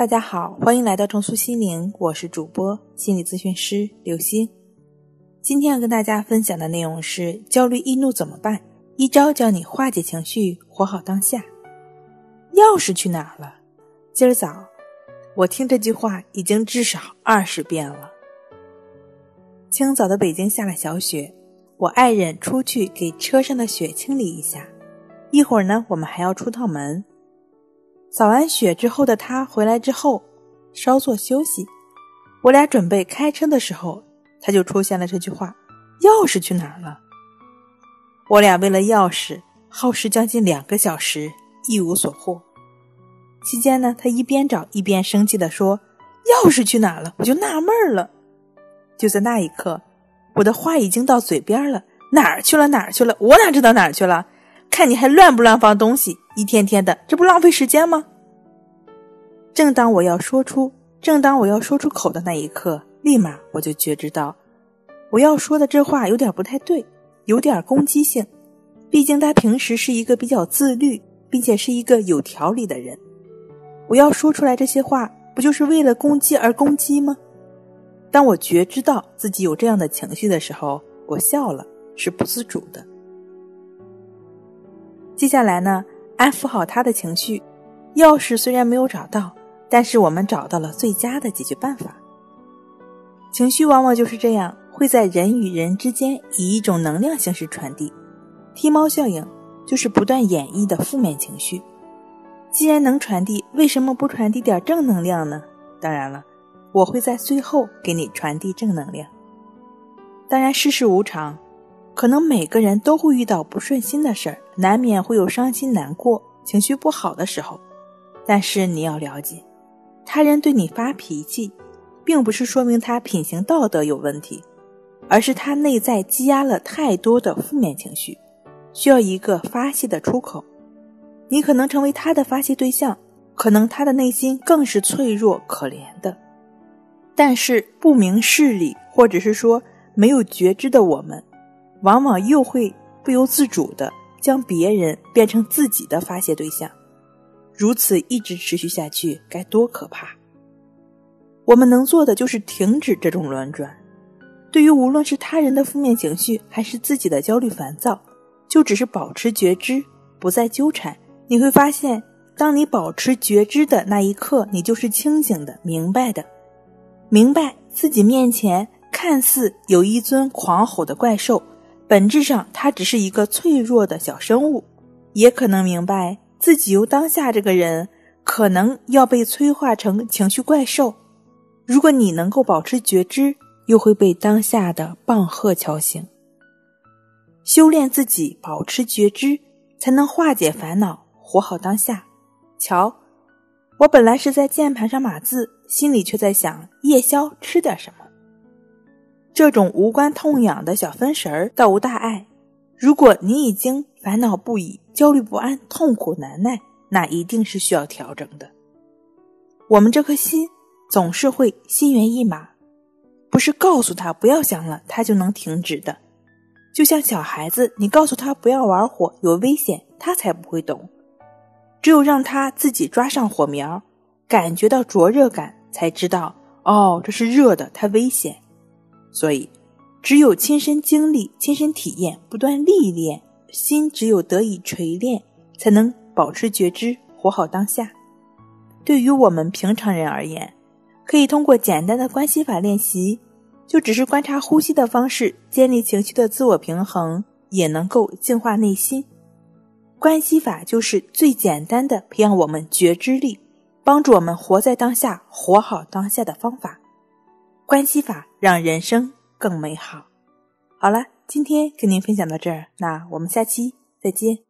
大家好，欢迎来到重塑心灵，我是主播心理咨询师刘欣。今天要跟大家分享的内容是：焦虑易怒怎么办？一招教你化解情绪，活好当下。钥匙去哪儿了？今儿早，我听这句话已经至少二十遍了。清早的北京下了小雪，我爱人出去给车上的雪清理一下，一会儿呢，我们还要出趟门。扫完雪之后的他回来之后，稍作休息。我俩准备开车的时候，他就出现了这句话：“钥匙去哪儿了？”我俩为了钥匙耗时将近两个小时，一无所获。期间呢，他一边找一边生气地说：“钥匙去哪儿了？”我就纳闷了。就在那一刻，我的话已经到嘴边了：“哪儿去了？哪儿去了？我哪知道哪儿去了？看你还乱不乱放东西！”一天天的，这不浪费时间吗？正当我要说出，正当我要说出口的那一刻，立马我就觉知到，我要说的这话有点不太对，有点攻击性。毕竟他平时是一个比较自律，并且是一个有条理的人。我要说出来这些话，不就是为了攻击而攻击吗？当我觉知到自己有这样的情绪的时候，我笑了，是不自主的。接下来呢？安抚好他的情绪，钥匙虽然没有找到，但是我们找到了最佳的解决办法。情绪往往就是这样，会在人与人之间以一种能量形式传递。踢猫效应就是不断演绎的负面情绪。既然能传递，为什么不传递点正能量呢？当然了，我会在最后给你传递正能量。当然，世事无常。可能每个人都会遇到不顺心的事儿，难免会有伤心难过、情绪不好的时候。但是你要了解，他人对你发脾气，并不是说明他品行道德有问题，而是他内在积压了太多的负面情绪，需要一个发泄的出口。你可能成为他的发泄对象，可能他的内心更是脆弱可怜的。但是不明事理，或者是说没有觉知的我们。往往又会不由自主地将别人变成自己的发泄对象，如此一直持续下去，该多可怕！我们能做的就是停止这种轮转。对于无论是他人的负面情绪，还是自己的焦虑烦躁，就只是保持觉知，不再纠缠。你会发现，当你保持觉知的那一刻，你就是清醒的、明白的，明白自己面前看似有一尊狂吼的怪兽。本质上，他只是一个脆弱的小生物，也可能明白自己由当下这个人，可能要被催化成情绪怪兽。如果你能够保持觉知，又会被当下的棒喝敲醒。修炼自己，保持觉知，才能化解烦恼，活好当下。瞧，我本来是在键盘上码字，心里却在想夜宵吃点什么。这种无关痛痒的小分神儿倒无大碍。如果你已经烦恼不已、焦虑不安、痛苦难耐，那一定是需要调整的。我们这颗心总是会心猿意马，不是告诉他不要想了，他就能停止的。就像小孩子，你告诉他不要玩火，有危险，他才不会懂。只有让他自己抓上火苗，感觉到灼热感，才知道哦，这是热的，它危险。所以，只有亲身经历、亲身体验、不断历练，心只有得以锤炼，才能保持觉知，活好当下。对于我们平常人而言，可以通过简单的关系法练习，就只是观察呼吸的方式，建立情绪的自我平衡，也能够净化内心。关系法就是最简单的培养我们觉知力，帮助我们活在当下、活好当下的方法。关系法让人生更美好。好了，今天跟您分享到这儿，那我们下期再见。